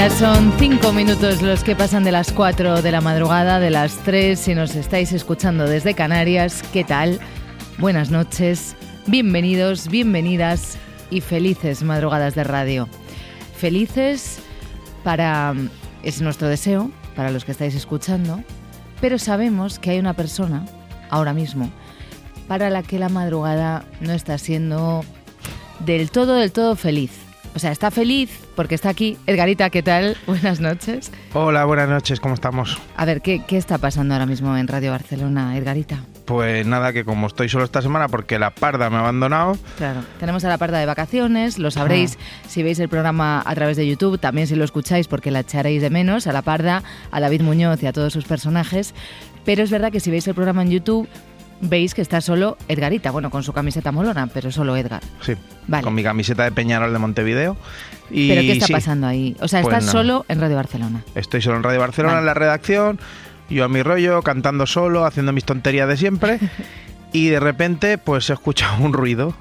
Ya son cinco minutos los que pasan de las cuatro de la madrugada, de las tres, si nos estáis escuchando desde Canarias. ¿Qué tal? Buenas noches, bienvenidos, bienvenidas y felices madrugadas de radio. Felices para, es nuestro deseo, para los que estáis escuchando, pero sabemos que hay una persona, ahora mismo, para la que la madrugada no está siendo del todo, del todo feliz. O sea, está feliz porque está aquí. Edgarita, ¿qué tal? Buenas noches. Hola, buenas noches, ¿cómo estamos? A ver, ¿qué, qué está pasando ahora mismo en Radio Barcelona, Edgarita? Pues nada, que como estoy solo esta semana porque la parda me ha abandonado, Claro, tenemos a la parda de vacaciones, lo sabréis si veis el programa a través de YouTube, también si lo escucháis porque la echaréis de menos, a la parda, a David Muñoz y a todos sus personajes, pero es verdad que si veis el programa en YouTube veis que está solo Edgarita, bueno, con su camiseta molona, pero solo Edgar. sí, Vale. con mi camiseta de Peñarol de Montevideo. Y ¿Pero qué está sí, pasando ahí? O sea, Pues estás no. solo en Radio Barcelona. Estoy solo en Radio Barcelona, Vale. en la redacción, yo a mi rollo, cantando solo, haciendo mis tonterías de siempre. Y de repente, pues he escuchado un ruido.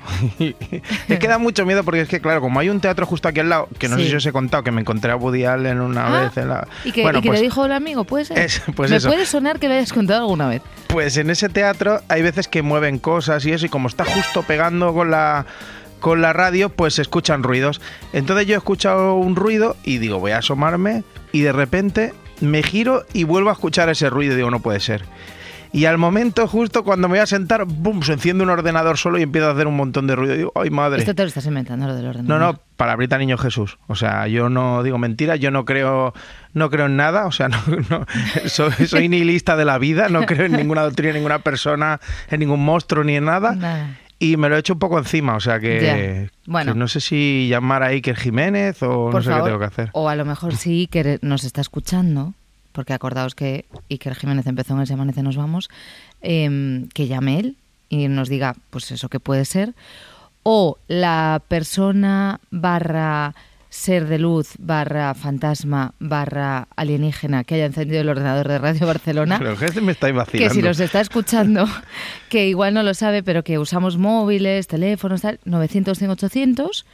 es que da mucho miedo porque es que, claro, como hay un teatro justo aquí al lado, que no Sí. sé si os he contado, que me encontré a Woody Allen una Ah, vez en la... ¿Y que, bueno, y que pues, le dijo el amigo? ¿Puede ser? Es- pues Me eso. puede sonar que lo hayas contado alguna vez. Pues en ese teatro hay veces que mueven cosas y eso, y como está justo pegando con la con la radio, pues se escuchan ruidos. Entonces yo he escuchado un ruido y digo, voy a asomarme y de repente me giro y vuelvo a escuchar ese ruido y digo, no puede ser. Y al momento, justo cuando me voy a sentar, ¡bum! se enciende un ordenador solo y empieza a hacer un montón de ruido. Y digo, ¡ay, madre! Esto te lo estás inventando, lo del No, ordenador. no, palabrita niño Jesús. O sea, yo no digo mentiras, yo no creo, no creo en nada, o sea, no, no- soy, soy nihilista de la vida, no creo en ninguna doctrina, en ninguna persona, en ningún monstruo ni en nada. Y me lo he hecho un poco encima, o sea que. Bueno. que no sé si llamar a Iker Jiménez o no sé favor, qué tengo que hacer. O a lo mejor sí que nos está escuchando, porque acordaos que Iker Jiménez empezó en Amanece Nos Vamos, em, que llame él y nos diga, pues eso que puede ser. O la persona barra ser de luz barra fantasma barra alienígena que haya encendido el ordenador de Radio Barcelona. Pero que me estáis vacilando. Que si nos está escuchando, que igual no lo sabe, pero que usamos móviles, teléfonos, tal, 900, 100, 800.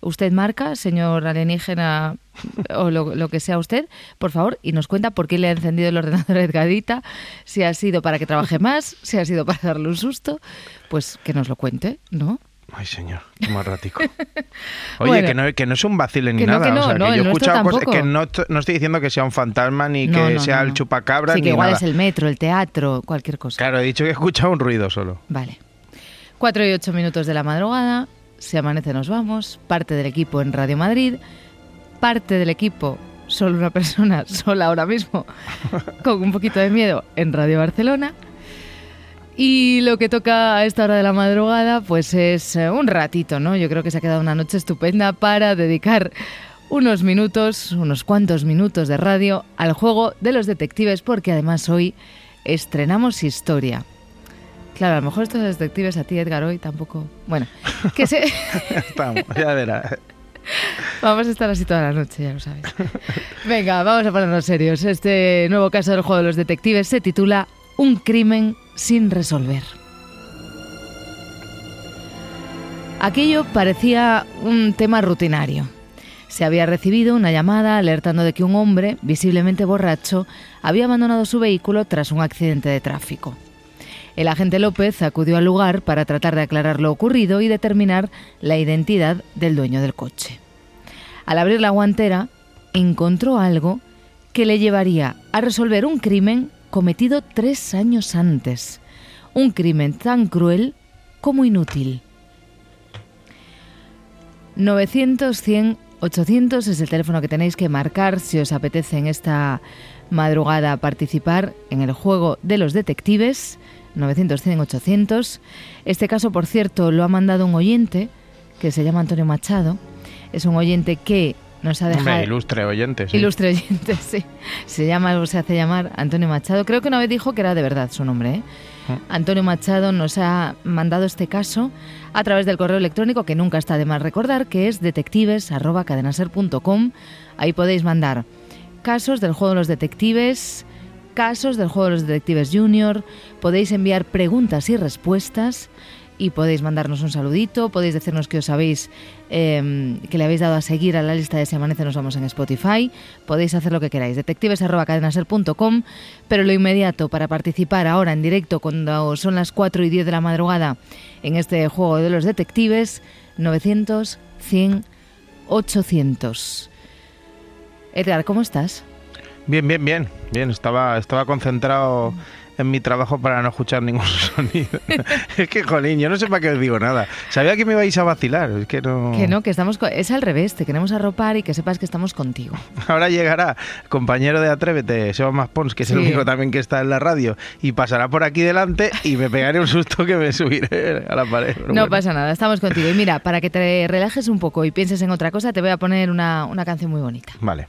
Usted marca, señor alienígena, o lo, lo que sea usted, por favor, y nos cuenta por qué le ha encendido el ordenador a Edgadita, si ha sido para que trabaje más, si ha sido para darle un susto, pues que nos lo cuente, ¿no? Ay, señor, qué más ratico. Oye, Bueno. que, no, que no es un vacile ni Que no, nada. que no, o sea, no, que yo he escuchado cosas que no, no estoy diciendo que sea un fantasma ni No, que no, sea no, el no. chupacabra Sí, ni que igual nada. es el metro, el teatro, cualquier cosa. Claro, he dicho que he escuchado un ruido solo. Vale. Cuatro y ocho minutos de la madrugada, se amanece, nos vamos, parte del equipo en Radio Madrid, parte del equipo, solo una persona, sola ahora mismo, con un poquito de miedo en Radio Barcelona. Y lo que toca a esta hora de la madrugada, pues es eh, un ratito, ¿no? Yo creo que se ha quedado una noche estupenda para dedicar unos minutos, unos cuantos minutos de radio al juego de los detectives, porque además hoy estrenamos historia. Claro, a lo mejor estos detectives a ti, Edgar, hoy tampoco. Bueno, que se... Estamos, ya verás. vamos a estar así toda la noche, ya lo sabes. Venga, vamos a ponernos serios. Este nuevo caso del juego de los detectives se titula Un crimen sin resolver. Aquello parecía un tema rutinario. Se había recibido una llamada alertando de que un hombre, visiblemente borracho, había abandonado su vehículo tras un accidente de tráfico. El agente López acudió al lugar para tratar de aclarar lo ocurrido y determinar la identidad del dueño del coche. Al abrir la guantera, encontró algo que le llevaría a resolver un crimen cometido tres años antes. Un crimen tan cruel como inútil. 900 100 800 es el teléfono que tenéis que marcar si os apetece en esta madrugada participar en el juego de los detectives. 900 100 800. Este caso, por cierto, lo ha mandado un oyente que se llama Antonio Machado. Es un oyente que nos ha dejado... Ilustre oyente, sí. Ilustre oyente, sí. Se llama o se hace llamar Antonio Machado. Creo que una vez dijo que era de verdad su nombre. ¿eh? Antonio Machado nos ha mandado este caso a través del correo electrónico que nunca está de más recordar, que es detectives.cadenaser.com. Ahí podéis mandar casos del juego de los detectives, casos del juego de los detectives junior, podéis enviar preguntas y respuestas y podéis mandarnos un saludito, podéis decirnos que os habéis eh, que le habéis dado a seguir a la lista de Si Amanece Nos Vamos en Spotify, podéis hacer lo que queráis, detectives.cadenaser.com, pero lo inmediato para participar ahora en directo cuando son las 4 y 10 de la madrugada en este juego de los detectives, 900, 100, 800. Edgar, ¿cómo estás? Bien, bien, bien. Bien, estaba, estaba concentrado en mi trabajo para no escuchar ningún sonido. es que, jolín, yo no sé para qué os digo nada. Sabía que me ibais a vacilar, es que no... Que no, que estamos... co- Es al revés, te queremos arropar y que sepas que estamos contigo. Ahora llegará compañero de Atrévete, Seba Maspons, que es el Sí. único también que está en la radio, y pasará por aquí delante y me pegaré un susto que me subiré a la pared. Pero No bueno. pasa nada, estamos contigo. Y mira, para que te relajes un poco y pienses en otra cosa, te voy a poner una, una canción muy bonita. Vale.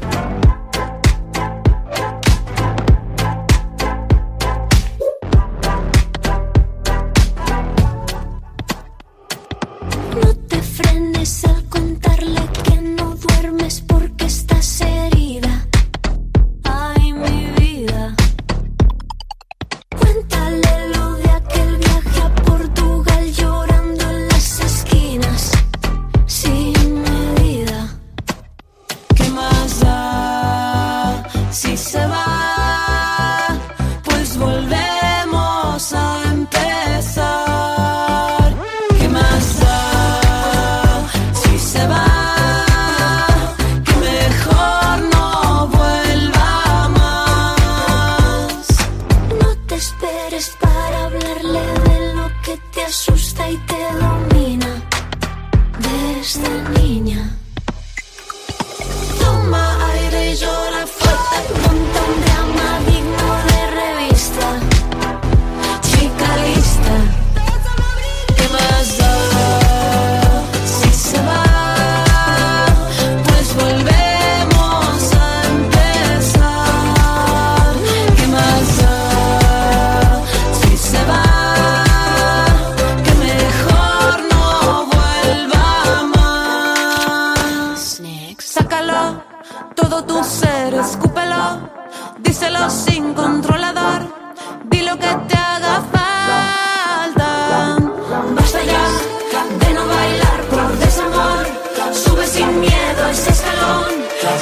Ese escalón.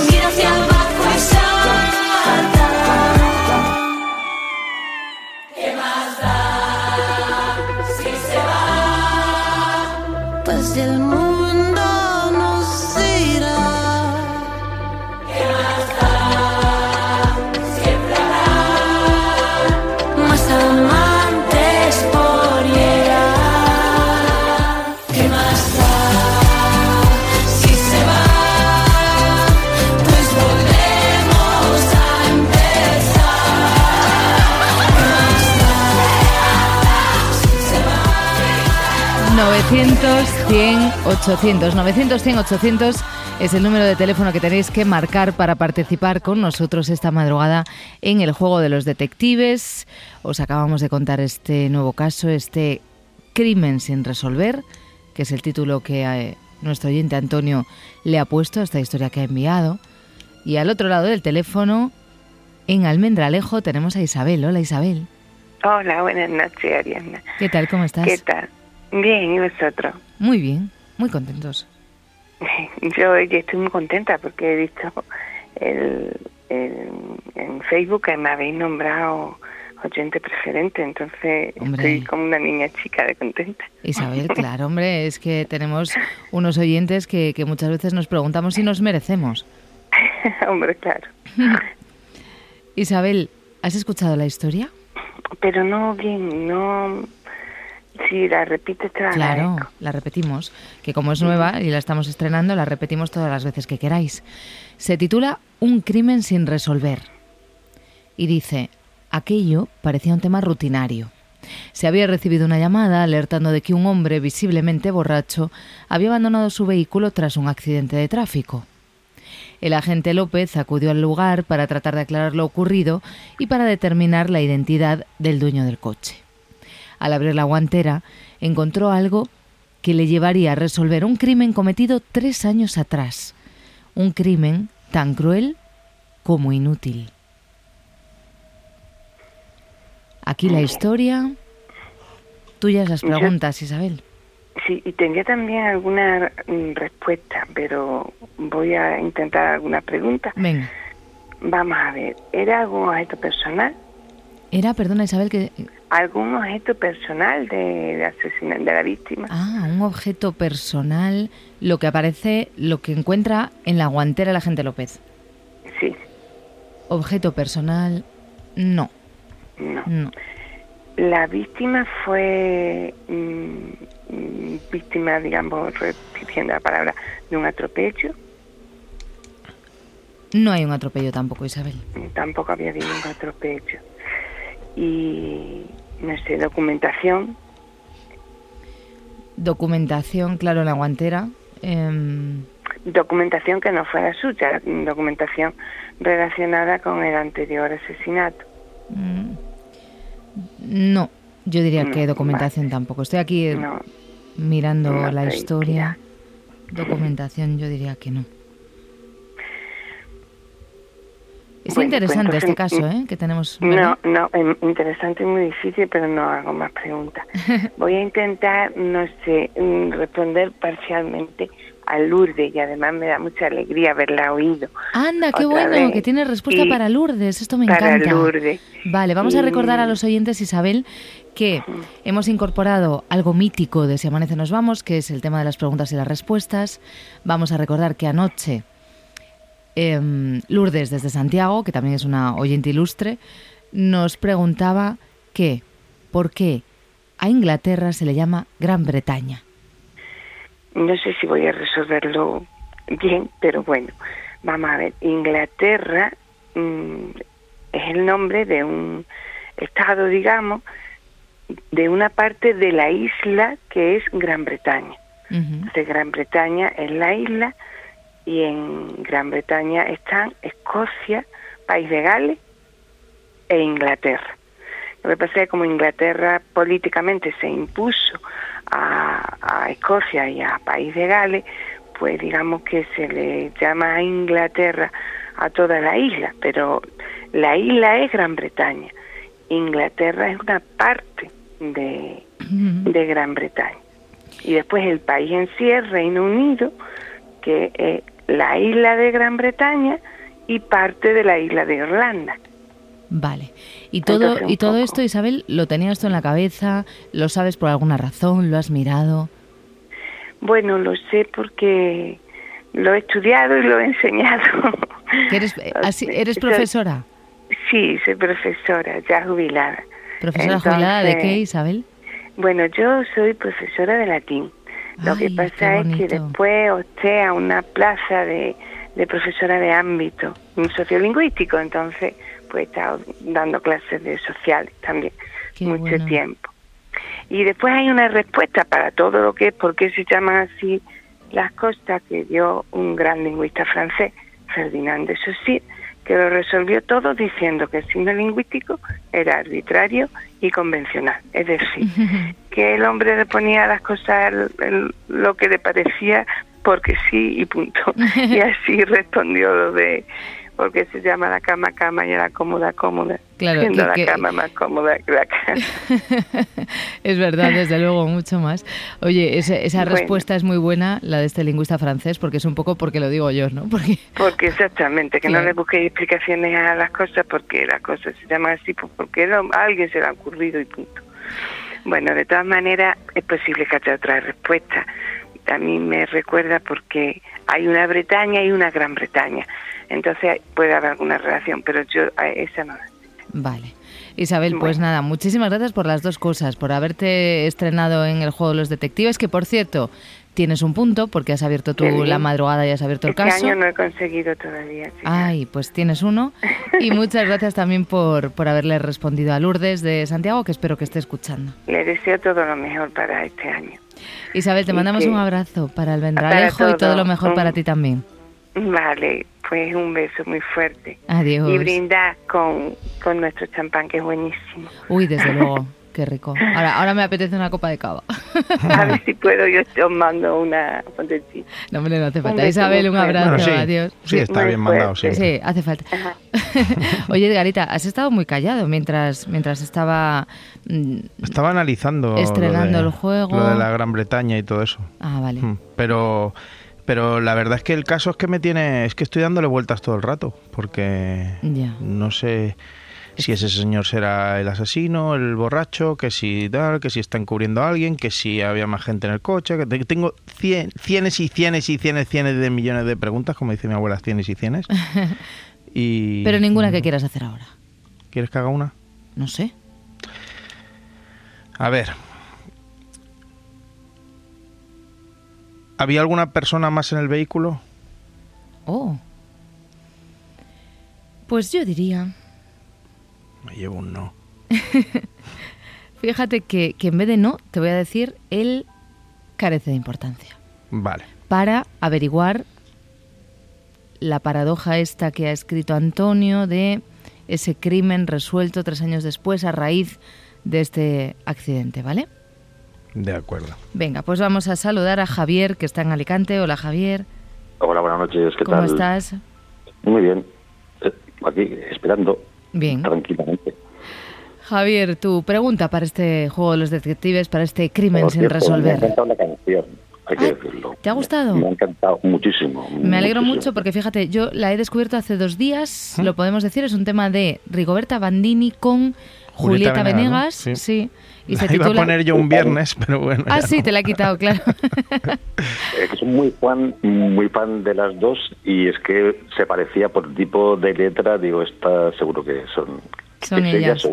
Mira hacia abajo y salta. ¿Qué más da si se va? Pues el 900, 100, 800. 900, 100, 800 es el número de teléfono que tenéis que marcar para participar con nosotros esta madrugada en el juego de los detectives. Os acabamos de contar este nuevo caso, este crimen sin resolver, que es el título que eh, nuestro oyente Antonio le ha puesto a esta historia que ha enviado. Y al otro lado del teléfono, en Almendralejo, tenemos a Isabel. Hola Isabel. Hola, buenas noches, Ariana. ¿Qué tal? ¿Cómo estás? ¿Qué tal? Bien, ¿y vosotros? Muy bien, muy contentos. Yo ya estoy muy contenta porque he visto el, el- en Facebook que me habéis nombrado oyente preferente, entonces Hombre. estoy como una niña chica de contenta. Isabel, claro, hombre, es que tenemos unos oyentes que, que muchas veces nos preguntamos si nos merecemos. Hombre, claro. Isabel, ¿has escuchado la historia? Pero no bien, no... Si la repites, te la Claro, la repetimos, que como es nueva y la estamos estrenando, la repetimos todas las veces que queráis. Se titula Un crimen sin resolver. Y dice, aquello parecía un tema rutinario. Se había recibido una llamada alertando de que un hombre visiblemente borracho había abandonado su vehículo tras un accidente de tráfico. El agente López acudió al lugar para tratar de aclarar lo ocurrido y para determinar la identidad del dueño del coche. Al abrir la guantera, encontró algo que le llevaría a resolver un crimen cometido tres años atrás. Un crimen tan cruel como inútil. Aquí la historia. Tuyas las Yo- preguntas, Isabel. Sí, y tendría también alguna mm, respuesta, pero voy a intentar alguna pregunta. Venga. Vamos a ver, ¿era algún objeto personal? Era, perdona Isabel, que... ¿Algún objeto personal de, de asesina- de la víctima? Ah, un objeto personal, lo que aparece, lo que encuentra en la guantera la gente López. Sí, Objeto personal, no, no. no. La víctima fue mm, mm, víctima, digamos, repitiendo la palabra, de un atropello. No hay un atropello tampoco, Isabel. Tampoco había habido un atropello. Y, no sé, documentación. Documentación, claro, en la guantera. em, Documentación que no fuera suya, documentación relacionada con el anterior asesinato. mm, no, yo diría No, que documentación tampoco. Estoy aquí eh, No, mirando no la historia. Documentación, yo diría que no. Es Bueno, interesante pues este entonces, caso, ¿eh? Que tenemos. No, ¿verdad? no, em, interesante y muy difícil, pero no hago más preguntas. Voy a intentar, no sé, mm, responder parcialmente a Lourdes y además me da mucha alegría haberla oído. Anda, qué bueno, vez. que tiene respuesta Y para Lourdes. Esto me para encanta. Lourdes. Vale, vamos a recordar a los oyentes, Isabel, que hemos incorporado algo mítico de Si Amanece Nos Vamos, que es el tema de las preguntas y las respuestas. Vamos a recordar que anoche em, Lourdes desde Santiago, que también es una oyente ilustre, nos preguntaba que, ¿por qué a Inglaterra se le llama Gran Bretaña? No sé si voy a resolverlo bien, pero bueno, vamos a ver. Inglaterra mm, es el nombre de un estado, digamos, de una parte de la isla que es Gran Bretaña. Entonces, Gran Bretaña es la isla y en Gran Bretaña están Escocia, País de Gales e Inglaterra. Lo que pasa es que como Inglaterra políticamente se impuso a, a Escocia y a País de Gales, pues digamos que se le llama a Inglaterra a toda la isla, pero la isla es Gran Bretaña. Inglaterra es una parte de, de Gran Bretaña. Y después el país en sí es Reino Unido, que es la isla de Gran Bretaña y parte de la isla de Irlanda. Vale. Y todo, Entonces, y todo poco. esto, Isabel, ¿lo tenías tú en la cabeza? ¿Lo sabes por alguna razón? ¿Lo has mirado? Bueno, lo sé porque lo he estudiado y lo he enseñado. ¿Que eres, eh, ¿Eres profesora? Sí, soy profesora, ya jubilada. ¿Profesora jubilada de qué, Isabel? Bueno, yo soy profesora de latín. Lo Ay, que pasa es que después opté a una plaza de, de profesora de ámbito un sociolingüístico, entonces pues he estado dando clases de sociales también Qué mucho bueno. tiempo. Y después hay una respuesta para todo lo que es por qué se llaman así las cosas que dio un gran lingüista francés, Ferdinand de Saussure, que lo resolvió todo diciendo que el signo lingüístico era arbitrario y convencional. Es decir, que el hombre le ponía las cosas lo que le parecía porque sí y punto. Y así respondió lo de porque se llama la cama cama y la cómoda cómoda, Claro, siendo que- la que- cama más cómoda que la cama. es verdad, desde luego, mucho más. Oye, esa Bueno. respuesta es muy buena, la de este lingüista francés, porque es un poco porque lo digo yo, ¿no? Porque Porque exactamente, que no le busquéis explicaciones a las cosas porque las cosas se llaman así, pues porque a alguien se le ha ocurrido y punto. Bueno, de todas maneras es posible que haya otra respuesta. A mí me recuerda porque hay una Bretaña y una Gran Bretaña. Entonces puede haber alguna relación, pero yo a esa no. Vale. Isabel, pues nada, muchísimas gracias por las dos cosas, por haberte estrenado en el juego de los detectives, que por cierto, tienes un punto porque has abierto tú la madrugada y has abierto el Este caso. año no he conseguido todavía. chica. Ay, pues tienes uno. Y muchas gracias también por, por haberle respondido a Lourdes de Santiago, que espero que esté escuchando. Le deseo todo lo mejor para este año. Isabel, te Y mandamos que- un abrazo para el Para Vendralejo y todo lo mejor para ti también. Vale, pues un beso muy fuerte. Adiós. Y brindar con, con nuestro champán, que es buenísimo. Uy, desde luego, qué rico. Ahora, ahora me apetece una copa de cava. A ver si puedo, yo os mando una fontecita. No, hombre, no hace falta. Isabel, un abrazo, Bueno, sí, adiós. sí, está bien mandado, sí. Sí, hace falta. Ajá. Oye, Edgarita, has estado muy callado mientras, mientras estaba... mm, Estaba analizando Estrenando de- el juego. lo de la Gran Bretaña y todo eso. Ah, vale. Mm, Pero, pero la verdad es que el caso es que me tiene, es que estoy dándole vueltas todo el rato, porque Ya. no sé si ese señor será el asesino, el borracho, que si tal, que si está encubriendo a alguien, que si había más gente en el coche, que te- tengo cien, cienes y cienes y cienes, cienes de millones de preguntas, como dice mi abuela, cienes y cienes. Y, Pero ninguna que quieras hacer ahora. ¿Quieres que haga una? No sé. A ver. ¿Había alguna persona más en el vehículo? Oh. Pues yo diría... Me llevo un no. Fíjate que, que en vez de no, te voy a decir, él carece de importancia. Vale. Para averiguar la paradoja esta que ha escrito Antonio de ese crimen resuelto tres años después a raíz de este accidente, ¿vale? De acuerdo. Venga, pues vamos a saludar a Javier, que está en Alicante. Hola Javier, Hola, buenas noches. ¿Qué ¿cómo tal? estás? Muy bien. Eh, Aquí esperando Bien. tranquilamente. Javier, tu pregunta para este juego de los detectives, para este crimen Por sin cierto, Me ha resolver. encantado la canción, hay que Ah, decirlo. ¿te ha gustado? Me ha encantado muchísimo. Me alegro muchísimo. mucho porque fíjate, yo la he descubierto hace dos días, lo podemos decir, es un tema de Rigoberta Bandini con Julieta, Julieta Venegas, Venegas, ¿no? sí. Sí. Y La se iba titula a poner yo un viernes, pero bueno. Ah, sí, no. te la he quitado, claro. Eh, que soy muy fan, muy fan de las dos y es que se parecía por tipo de letra. Digo, esta seguro que son. Son es ellas.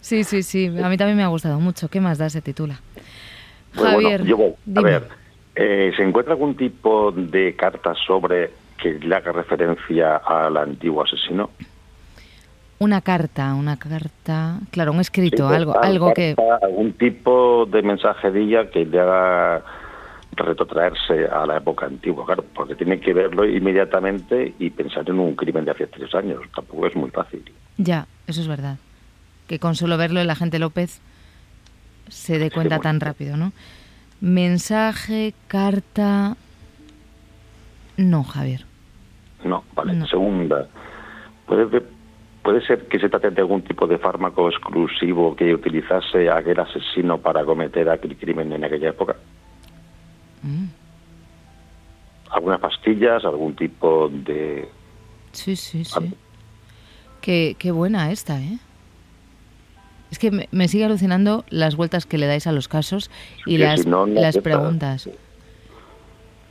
Sí, sí, sí, a mí también me ha gustado mucho. ¿Qué más da se titula? Pues Javier, bueno, yo voy. A ver, eh, ¿se encuentra algún tipo de carta sobre que le haga referencia al antiguo asesino? Una carta, una carta, claro, un escrito, Sí, algo, carta, algo que... Algún tipo de mensajería que le haga retrotraerse a la época antigua, claro, porque tiene que verlo inmediatamente y pensar en un crimen de hace tres años. Tampoco es muy fácil. Ya, eso es verdad. Que con solo verlo el agente López se dé cuenta tan rápido, ¿no? Mensaje, carta... No, Javier. No, vale. No. Segunda, ¿puede, puede ser que se trate de algún tipo de fármaco exclusivo que utilizase aquel asesino para cometer aquel crimen en aquella época. Mm, Algunas pastillas, algún tipo de... Sí, sí, sí. Qué, qué buena esta, ¿eh? Es que me, sigue alucinando las vueltas que le dais a los casos y las, si no, no las preguntas.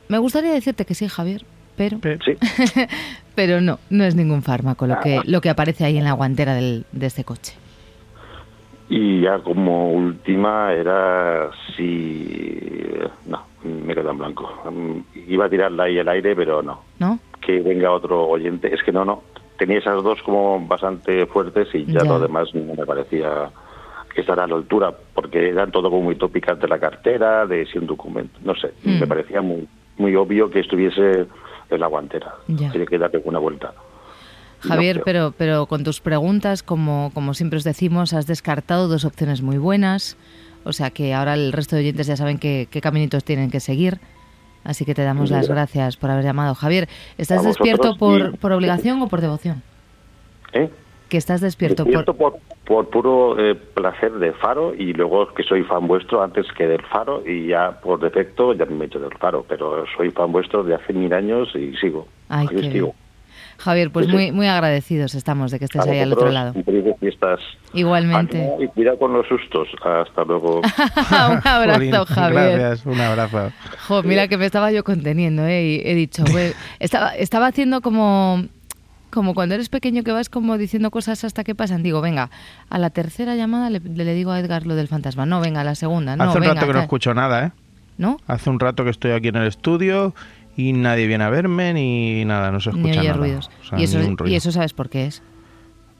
Me gustaría decirte que sí, Javier, pero, Pe- Sí, pero no, no es ningún fármaco lo que, Ah. lo que aparece ahí en la guantera del- de este coche. Y ya como última era si... No, me quedo en blanco. Mm, Iba a tirarla ahí al aire, pero no. ¿No? Que venga otro oyente. Es que no, no. Tenía esas dos como bastante fuertes y ya, Ya. lo demás no me parecía que estará a la altura, porque eran todo como muy tópicas de la cartera, de si un documento, no sé. Mm. Me parecía muy muy obvio que estuviese en la guantera. Tiene que darle una vuelta. No Javier, pero, pero con tus preguntas, como, como siempre os decimos, has descartado dos opciones muy buenas. O sea que ahora el resto de oyentes ya saben qué, qué caminitos tienen que seguir. Así que te damos las gracias por haber llamado. Javier, ¿estás despierto por, por obligación o por devoción? ¿Eh? Que estás despierto, Despierto por... por, por puro eh, placer de Faro y luego que soy fan vuestro antes que del Faro y ya por defecto ya me he hecho del Faro, pero soy fan vuestro de hace mil años y sigo. Ay, Aquí qué sigo. bien. Javier, pues Sí, sí. muy, muy agradecidos estamos de que estés ahí al otro lado. fiestas. Igualmente. Ánimo Y cuidado con los sustos. Hasta luego. un abrazo, Jolín, Javier. Gracias, un abrazo. Jo, mira que me estaba yo conteniendo, ¿eh? Y he dicho, "Güey", estaba, estaba haciendo como como cuando eres pequeño que vas como diciendo cosas hasta que pasan. Digo, venga, a la tercera llamada le, le digo a Edgar lo del fantasma. No, venga, a la segunda. No, Hace un venga, rato que no escucho nada, ¿eh? ¿No? Hace un rato que estoy aquí en el estudio y nadie viene a verme ni nada, no se escucha Ni oye nada. ruidos. O sea, y, eso, ruido. y eso sabes por qué es.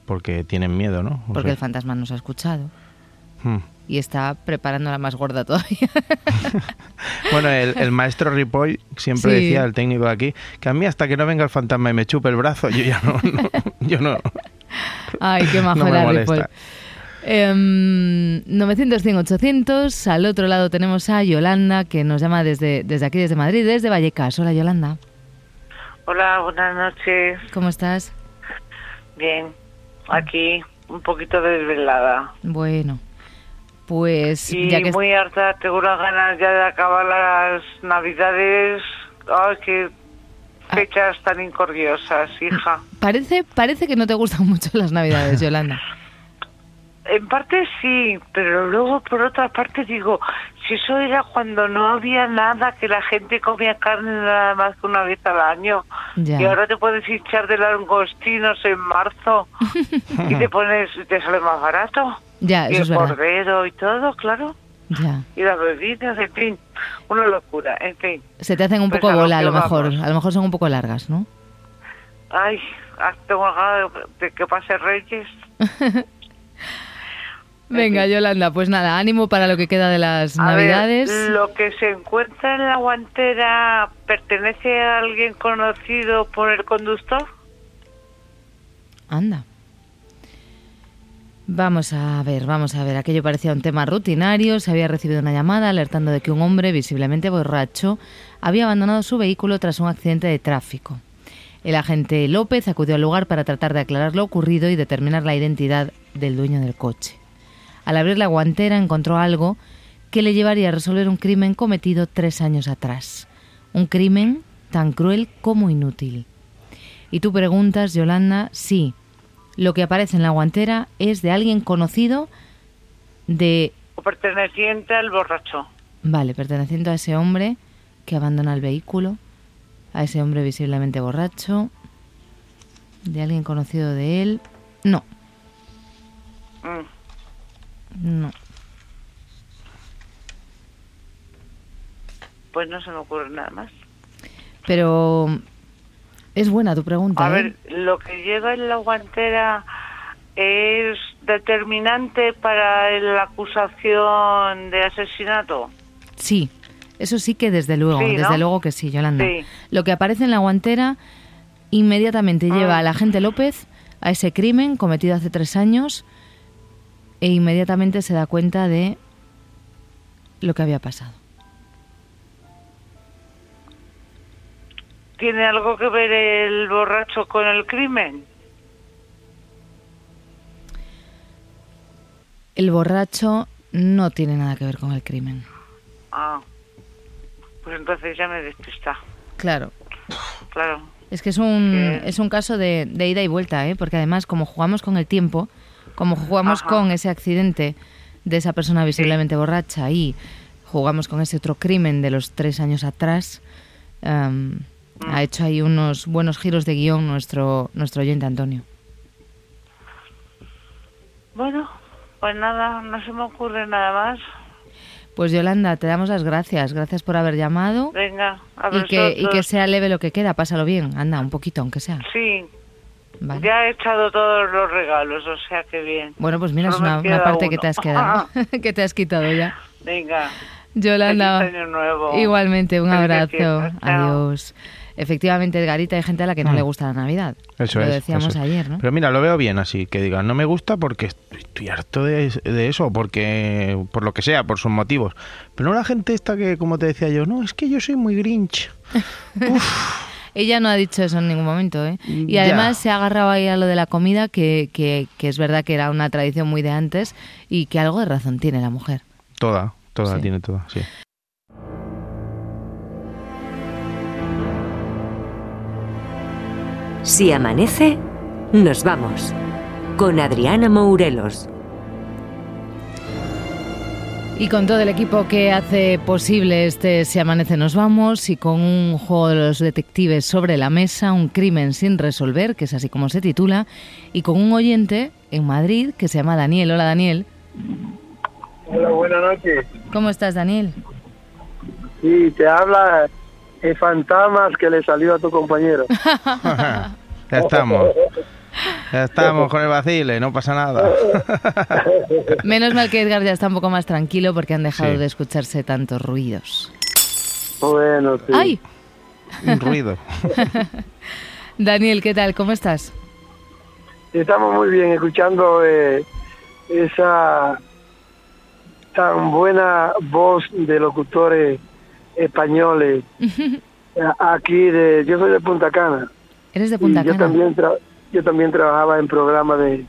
Porque tienen miedo, ¿no? O Porque sea, el fantasma nos ha escuchado. hmm. Y está preparando la más gorda todavía. Bueno, el, el maestro Ripoll siempre Sí. decía, el técnico de aquí, que a mí hasta que no venga el fantasma y me chupe el brazo, yo ya no, no- yo no, Ay, qué majo no era. Ripoll. Em, 900-100-800. Al otro lado tenemos a Yolanda, que nos llama desde, desde aquí, desde Madrid, desde Vallecas. Hola, Yolanda. Hola, buenas noches. ¿Cómo estás? Bien, aquí un poquito desvelada. Bueno, pues Y ya que... muy harta, tengo unas ganas ya de acabar las navidades. Ay, qué Ah. fechas tan incordiosas, hija. Parece, parece que no te gustan mucho las navidades, Yolanda. En parte sí, pero luego por otra parte digo, si eso era cuando no había nada, que la gente comía carne nada más que una vez al año, Ya. y ahora te puedes hinchar de langostinos en marzo y te pones, te sale más barato. Ya, y el es verdad. cordero y todo, claro. Ya. Y las bebidas, en fin, una locura, en fin. Se te hacen un Pues poco bola, a lo mejor. vamos. A lo mejor son un poco largas, ¿no? Ay, tengo ganas de que pase Reyes. Venga, Yolanda, pues nada, ánimo para lo que queda de las A ver, navidades. lo que se encuentra en la guantera pertenece a alguien conocido por el conductor. Anda. Vamos a ver, vamos a ver. Aquello parecía un tema rutinario. Se había recibido una llamada alertando de que un hombre visiblemente borracho había abandonado su vehículo tras un accidente de tráfico. El agente López acudió al lugar para tratar de aclarar lo ocurrido y determinar la identidad del dueño del coche. Al abrir la guantera encontró algo que le llevaría a resolver un crimen cometido tres años atrás. Un crimen tan cruel como inútil. Y tú preguntas, Yolanda, sí, lo que aparece en la guantera es de alguien conocido de, O perteneciente al borracho. vale, perteneciente a ese hombre que abandona el vehículo, a ese hombre visiblemente borracho, de alguien conocido de él. No, Mm, no. pues no se me ocurre nada más. Pero es buena tu pregunta. A ¿eh? ver, lo que lleva en la guantera es determinante para la acusación de asesinato. Sí, eso sí que desde luego, Sí, ¿no? desde luego que sí, Yolanda. Sí. Lo que aparece en la guantera inmediatamente Ah. lleva al agente López a ese crimen cometido hace tres años e inmediatamente se da cuenta de lo que había pasado. ¿Tiene algo que ver el borracho con el crimen? El borracho no tiene nada que ver con el crimen. Ah, pues entonces ya me despista. Claro. Claro. Es que es un, es un caso de, de ida y vuelta, ¿eh? porque además como jugamos con el tiempo, como jugamos Ajá. con ese accidente de esa persona visiblemente borracha y jugamos con ese otro crimen de los tres años atrás, ha hecho ahí unos buenos giros de guion nuestro, nuestro oyente Antonio. Bueno, pues nada, no se me ocurre nada más. Pues Yolanda, te damos las gracias, gracias por haber llamado Venga, a y que, y que sea leve lo que queda, pásalo bien, anda, un poquito aunque sea. Sí, ¿vale? ya he echado todos los regalos, o sea que bien. Bueno, pues mira, es una, una parte que uno. te has quedado, que te has quitado ya. Venga, Yolanda, feliz año nuevo. igualmente, un Felices abrazo. fiestas, chao. Efectivamente, Edgarita, hay gente a la que no Mm. le gusta la Navidad. Eso lo es. decíamos eso es. ayer, ¿no? Pero mira, lo veo bien así, que digan, no me gusta porque estoy, estoy harto de, de eso, porque por lo que sea, por sus motivos. Pero no la gente esta que, como te decía yo, no, es que yo soy muy grinch. Ella no ha dicho eso en ningún momento, ¿eh? Y Ya. además se ha agarrado ahí a lo de la comida, que, que, que es verdad que era una tradición muy de antes y que algo de razón tiene la mujer. Toda, toda, Sí. tiene toda, sí. Si amanece, nos vamos. Con Adriana Mourelos. Y con todo el equipo que hace posible este Se Amanece Nos Vamos y con un juego de los detectives sobre la mesa, un crimen sin resolver, que es así como se titula, y con un oyente en Madrid que se llama Daniel. Hola Daniel. Hola, buenas noches. ¿Cómo estás Daniel? Sí, te habla el fantasmas que le salió a tu compañero. ya estamos. Ya estamos con el vacile, no pasa nada. Menos mal que Edgar ya está un poco más tranquilo porque han dejado Sí. de escucharse tantos ruidos. Bueno, sí. ¡Ay! Un ruido. Daniel, ¿qué tal? ¿Cómo estás? Estamos muy bien escuchando eh, esa tan buena voz de locutores españoles aquí de yo soy de Punta Cana Eres de y Punta yo Cana. también tra- yo también trabajaba en programas de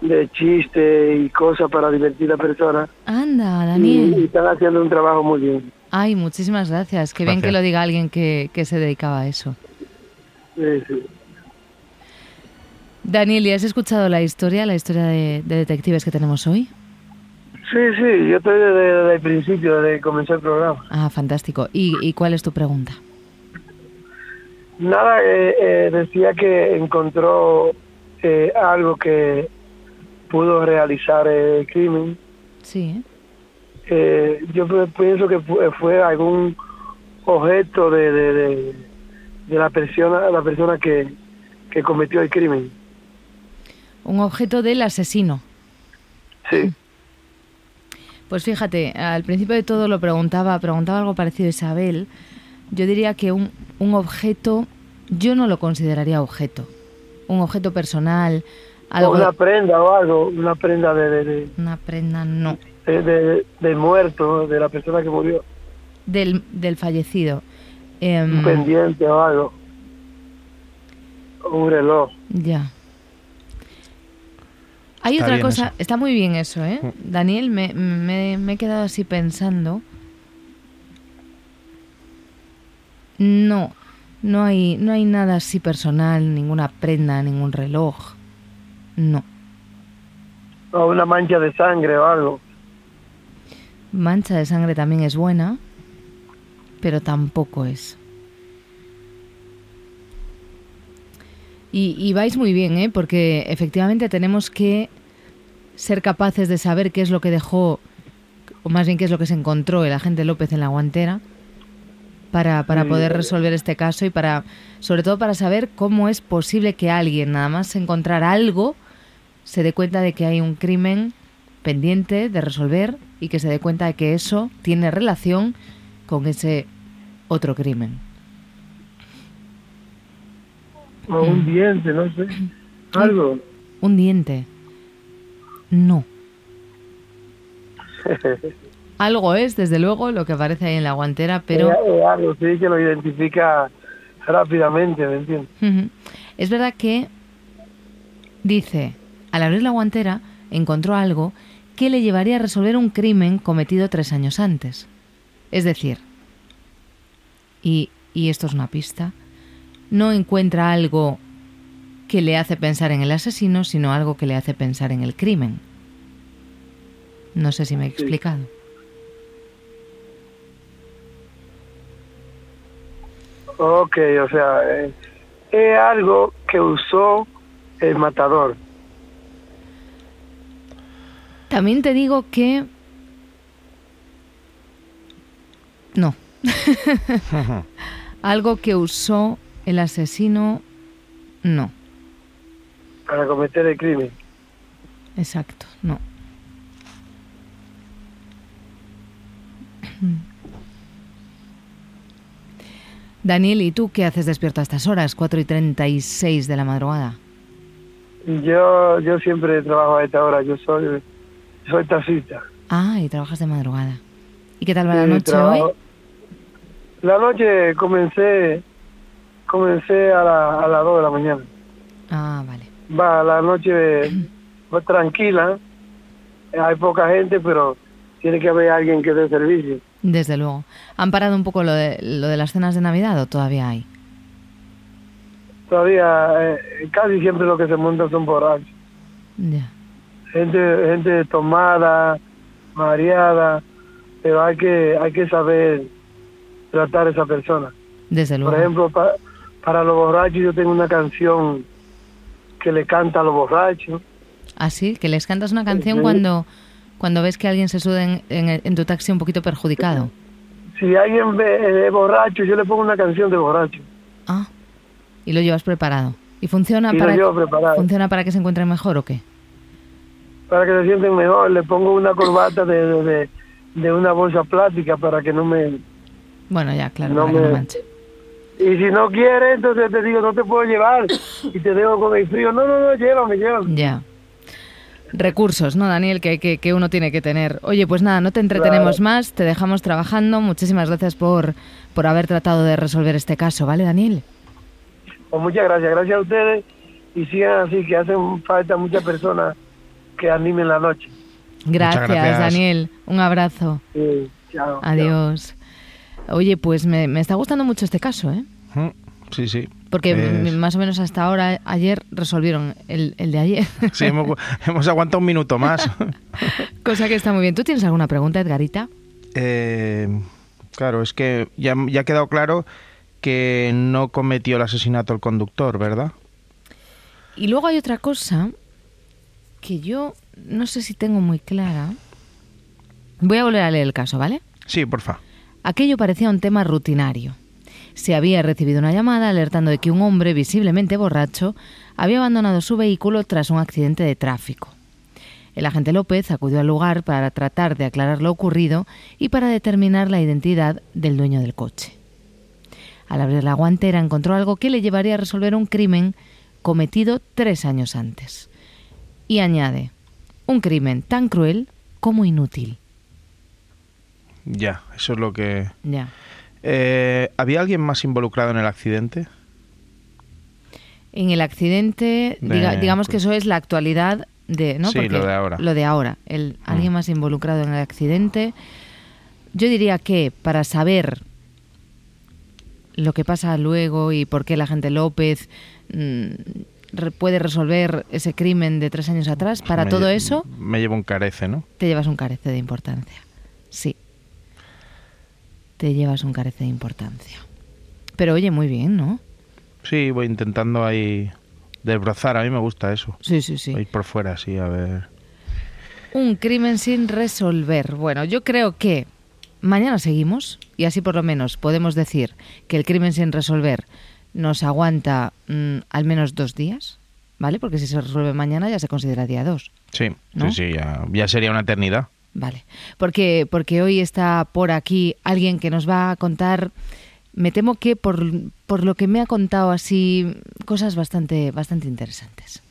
de chiste y cosas para divertir a personas Anda, y, y Daniel. están haciendo un trabajo muy bien Ay, muchísimas gracias. Qué bien que lo diga alguien que, que se dedicaba a eso. Sí, sí. Daniel, ¿y has escuchado la historia, la historia de, de detectives que tenemos hoy? Sí, sí, yo estoy desde, desde el principio, desde que comenzó el programa. Ah, fantástico. ¿Y, y cuál es tu pregunta? Nada, eh, eh, decía que encontró eh, algo que pudo realizar el crimen. Sí, ¿eh? Eh, yo pienso que fue, fue algún objeto de, de, de, de la persona, la persona que, que cometió el crimen. Un objeto del asesino. Sí, Pues fíjate, al principio de todo lo preguntaba, preguntaba algo parecido a Isabel. Yo diría que un, un objeto, yo no lo consideraría objeto. Un objeto personal, algo... o una prenda o algo, una prenda de, de, de, Una prenda, no. de- de- del muerto, de la persona que murió, Del, del fallecido. Em, un pendiente o algo, o un reloj. Ya. Hay Está otra cosa, eso. está muy bien eso, ¿eh? Daniel, me, me- me he quedado así pensando. No, no hay, no hay nada así personal, ninguna prenda, ningún reloj. No. o una mancha de sangre o algo. Mancha de sangre también es buena, pero tampoco es. Y, y vais muy bien, ¿eh? Porque efectivamente tenemos que ser capaces de saber qué es lo que dejó, o más bien qué es lo que se encontró el agente López en la guantera, para, para Sí. poder resolver este caso y para, sobre todo para saber cómo es posible que alguien, nada más encontrar algo, se dé cuenta de que hay un crimen pendiente de resolver y que se dé cuenta de que eso tiene relación con ese otro crimen. O un diente, no sé. Algo. Un diente. No. Algo es, desde luego, lo que aparece ahí en la guantera, pero... Algo, sí, que lo identifica rápidamente, ¿me entiendes? Es verdad que dice, al abrir la guantera, encontró algo que le llevaría a resolver un crimen cometido tres años antes. Es decir, y, y esto es una pista, no encuentra algo que le hace pensar en el asesino, sino algo que le hace pensar en el crimen. No sé si me he explicado. Ok, o sea, eh, es algo que usó el matador. También te digo que... No. Algo que usó el asesino... No. Para cometer el crimen. Exacto, no. Daniel, ¿y tú qué haces despierto a estas horas? 4 y 36 de la madrugada. Yo yo siempre trabajo a esta hora, yo soy soy taxista. Ah, y trabajas de madrugada. ¿Y qué tal va la noche hoy? La noche comencé comencé a, la- a las 2 de la mañana. Ah, vale. Va, la noche tranquila, hay poca gente, pero tiene que haber alguien que dé servicio. Desde luego. ¿Han parado un poco lo de, lo de las cenas de Navidad o todavía hay? Todavía eh, casi siempre lo que se monta son borrachos. Ya. Gente, gente tomada, mareada, pero hay que hay que saber tratar a esa persona. Desde luego. Por ejemplo, pa- para los borrachos yo tengo una canción que le canta a los borrachos. Así, que les cantas una canción Sí. cuando, cuando ves que alguien se sube en, en- en tu taxi un poquito perjudicado. Si alguien ve- es borracho, yo le pongo una canción de borracho. Ah, y lo llevas preparado. ¿Y funciona Y lo para, llevo preparado. funciona para que se encuentren mejor o qué? Para que se sienten mejor, le pongo una corbata de, de, de- de una bolsa plástica para que no me... Bueno, ya, claro, No para que no me- manche. Y si no quiere, entonces te digo, no te puedo llevar y te dejo con el frío. No, no, no, llévame, llévame. Ya. Recursos, ¿no, Daniel? Que, que, que uno tiene que tener. Oye, pues nada, no te entretenemos Claro. más, te dejamos trabajando. Muchísimas gracias por, por haber tratado de resolver este caso, ¿vale, Daniel? Pues muchas gracias, gracias a ustedes y sigan así, que hacen falta muchas personas que animen la noche. Gracias, gracias. Daniel. Un abrazo. Sí, chao. chao. Oye, pues me, me está gustando mucho este caso, ¿eh? Mm, Sí, sí. Porque Es- más o menos hasta ahora, ayer, resolvieron el, el de ayer. Sí, hemos, hemos aguantado un minuto más. Cosa que está muy bien. ¿Tú tienes alguna pregunta, Edgarita? Eh, claro, es que ya, ya ha quedado claro que no cometió el asesinato el conductor, ¿verdad? Y luego hay otra cosa que yo no sé si tengo muy clara. Voy a volver a leer el caso, ¿vale? Sí, porfa. Aquello parecía un tema rutinario. Se había recibido una llamada alertando de que un hombre visiblemente borracho había abandonado su vehículo tras un accidente de tráfico. El agente López acudió al lugar para tratar de aclarar lo ocurrido y para determinar la identidad del dueño del coche. Al abrir la guantera encontró algo que le llevaría a resolver un crimen cometido tres años antes. Y añade, un crimen tan cruel como inútil. Ya, eso es lo que... Ya. Eh, ¿Había alguien más involucrado en el accidente? En el accidente, diga- De- digamos que eso es la actualidad de, ¿no? Sí, lo de ahora. Lo de ahora, el alguien Mm. más involucrado en el accidente. Yo diría que para saber lo que pasa luego y por qué la gente López mm, re- puede resolver ese crimen de tres años atrás, para Me todo eso Me llevo un carece, ¿no? te llevas un carece de importancia. Sí. Te llevas un carece de importancia. Pero oye, muy bien, ¿no? Sí, voy intentando ahí desbrozar. A mí me gusta eso. Sí, sí, sí. Ir por fuera, sí, a ver. Un crimen sin resolver. Bueno, yo creo que mañana seguimos y así por lo menos podemos decir que el crimen sin resolver nos aguanta mm, al menos dos días, ¿vale? Porque si se resuelve mañana ya se considera día dos, Sí, ¿No? sí, sí, ya, ya sería una eternidad. ¿Vale? Porque, porque hoy está por aquí alguien que nos va a contar, me temo que por, por lo que me ha contado así, cosas bastante, bastante interesantes.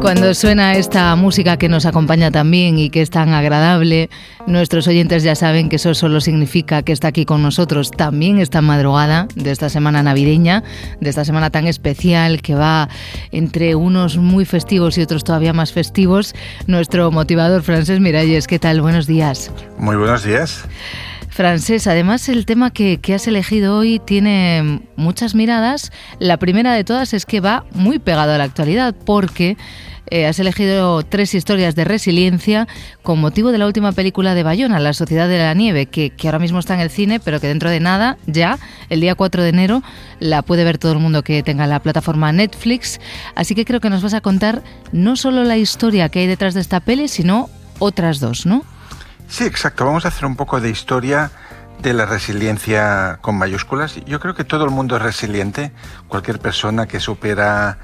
Cuando suena esta música que nos acompaña también y que es tan agradable, nuestros oyentes ya saben que eso solo significa que está aquí con nosotros también esta madrugada de esta semana navideña, de esta semana tan especial que va entre unos muy festivos y otros todavía más festivos, nuestro motivador Francés Miralles. ¿Qué tal? Buenos días. Muy buenos días. Francés, además el tema que, que has elegido hoy tiene muchas miradas. La primera de todas es que va muy pegado a la actualidad porque eh, has elegido tres historias de resiliencia con motivo de la última película de Bayona, La Sociedad de la Nieve, que, que ahora mismo está en el cine, pero que dentro de nada, ya, el día 4 de enero, la puede ver todo el mundo que tenga la plataforma Netflix. Así que creo que nos vas a contar no solo la historia que hay detrás de esta peli, sino otras dos, ¿no? Sí, exacto. Vamos a hacer un poco de historia de la resiliencia con mayúsculas. Yo creo que todo el mundo es resiliente. Cualquier persona que supera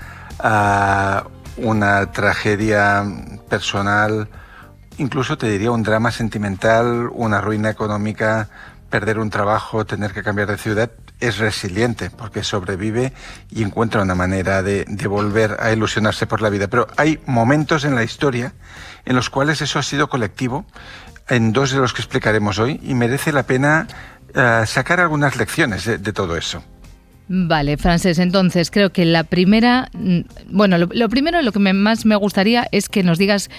una tragedia personal, incluso te diría un drama sentimental, una ruina económica, perder un trabajo, tener que cambiar de ciudad, es resiliente porque sobrevive y encuentra una manera de volver a ilusionarse por la vida. Pero hay momentos en la historia en los cuales eso ha sido colectivo, en dos de los que explicaremos hoy, y merece la pena eh, sacar algunas lecciones de, de todo eso. Vale, Francés, entonces creo que la primera, mm, bueno, lo, lo primero, lo que me- más me gustaría es que nos digas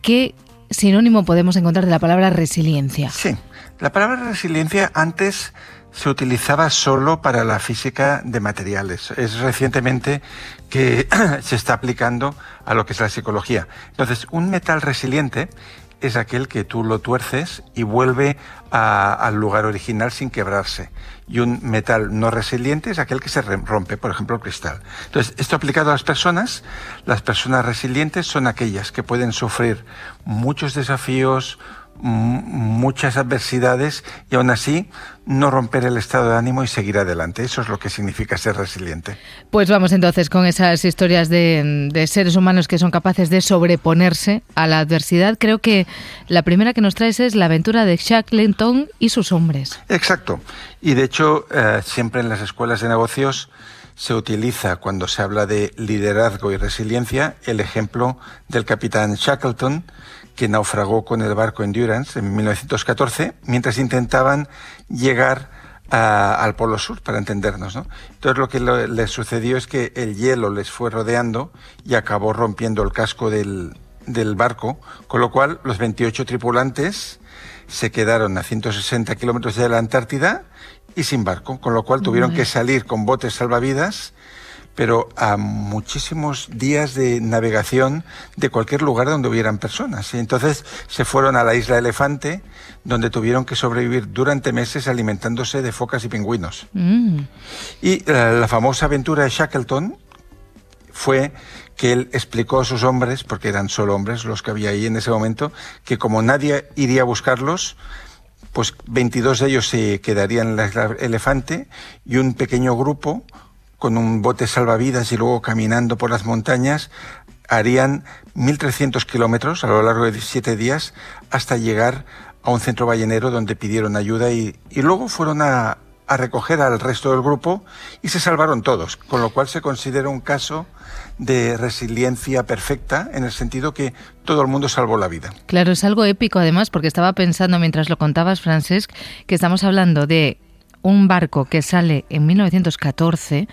qué sinónimo podemos encontrar de la palabra resiliencia. Sí, la palabra resiliencia antes se utilizaba solo para la física de materiales. Es recientemente que se está aplicando a lo que es la psicología. Entonces, un metal resiliente es aquel que tú lo tuerces y vuelve al lugar original sin quebrarse. Y un metal no resiliente es aquel que se rompe, por ejemplo, el cristal. Entonces, esto aplicado a las personas, las personas resilientes son aquellas que pueden sufrir muchos desafíos, muchas adversidades y aún así no romper el estado de ánimo y seguir adelante. Eso es lo que significa ser resiliente. Pues vamos entonces con esas historias de, de, seres humanos que son capaces de sobreponerse a la adversidad. Creo que la primera que nos traes es la aventura de Shackleton y sus hombres. Exacto. Y de hecho, eh, siempre en las escuelas de negocios se utiliza cuando se habla de liderazgo y resiliencia el ejemplo del capitán Shackleton, que naufragó con el barco Endurance en 1914 mientras intentaban llegar al Polo Sur, para entendernos. ¿no? Entonces lo que les sucedió es que el hielo les fue rodeando y acabó rompiendo el casco del, del barco, con lo cual los 28 tripulantes se quedaron a 160 kilómetros de la Antártida y sin barco, con lo cual tuvieron que salir con botes salvavidas pero a muchísimos días de navegación de cualquier lugar donde hubieran personas. Y entonces se fueron a la isla Elefante, donde tuvieron que sobrevivir durante meses alimentándose de focas y pingüinos. Mm. Y la, la famosa aventura de Shackleton fue que él explicó a sus hombres, porque eran solo hombres los que había ahí en ese momento, que como nadie iría a buscarlos, pues 22 de ellos se quedarían en la isla Elefante y un pequeño grupo con un bote salvavidas y luego caminando por las montañas, harían 1.300 kilómetros a lo largo de siete días hasta llegar a un centro ballenero donde pidieron ayuda y, luego fueron a, a, recoger al resto del grupo y se salvaron todos, con lo cual se considera un caso de resiliencia perfecta en el sentido que todo el mundo salvó la vida. Claro, es algo épico además porque estaba pensando mientras lo contabas, Francesc, que estamos hablando de un barco que sale en 1914,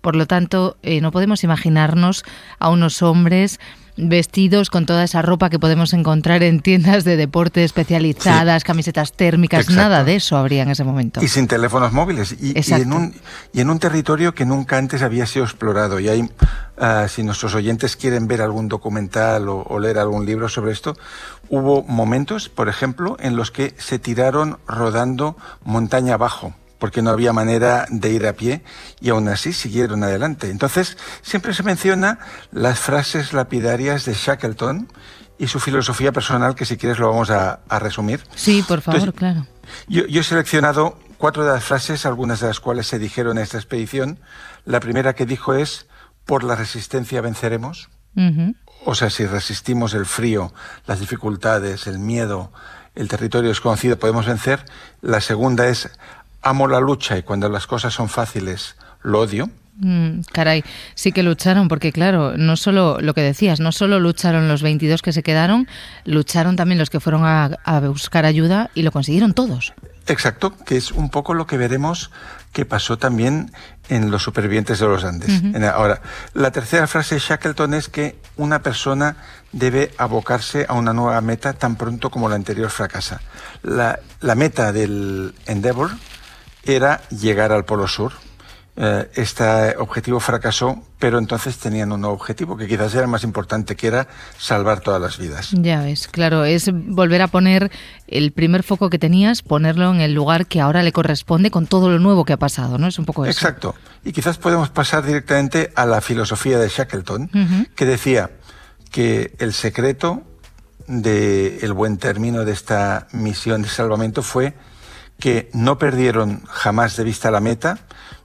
por lo tanto, eh, no podemos imaginarnos a unos hombres vestidos con toda esa ropa que podemos encontrar en tiendas de deporte especializadas, camisetas térmicas, nada de eso habría en ese momento. Y sin teléfonos móviles. Y, en un, y, en un, territorio que nunca antes había sido explorado. Y hay, ah, si nuestros oyentes quieren ver algún documental o, o leer algún libro sobre esto, hubo momentos, por ejemplo, en los que se tiraron rodando montaña abajo porque no había manera de ir a pie y aún así siguieron adelante. Entonces, siempre se menciona las frases lapidarias de Shackleton y su filosofía personal, que si quieres lo vamos a, resumir. Sí, por favor, claro. Yo, he seleccionado cuatro de las frases, algunas de las cuales se dijeron en esta expedición. La primera que dijo es, por la resistencia venceremos. O sea, si resistimos el frío, las dificultades, el miedo, el territorio desconocido, podemos vencer. La segunda es, amo la lucha y cuando las cosas son fáciles lo odio. Mm, caray, sí que lucharon, porque claro, no solo lo que decías, no solo lucharon los 22 que se quedaron, lucharon también los que fueron a, buscar ayuda y lo consiguieron todos. Exacto, que es un poco lo que veremos que pasó también en los supervivientes de los Andes. Ahora, la tercera frase de Shackleton es que una persona debe abocarse a una nueva meta tan pronto como la anterior fracasa. La, la meta del Endeavour era llegar al Polo Sur. Eh, este objetivo fracasó, pero entonces tenían un nuevo objetivo que quizás era más importante, que era salvar todas las vidas. Ya ves, claro, es volver a poner el primer foco que tenías, ponerlo en el lugar que ahora le corresponde con todo lo nuevo que ha pasado, ¿no? Es un poco eso. Exacto. Y quizás podemos pasar directamente a la filosofía de Shackleton, que decía que el secreto del buen término de esta misión de salvamento fue que no perdieron jamás de vista la meta,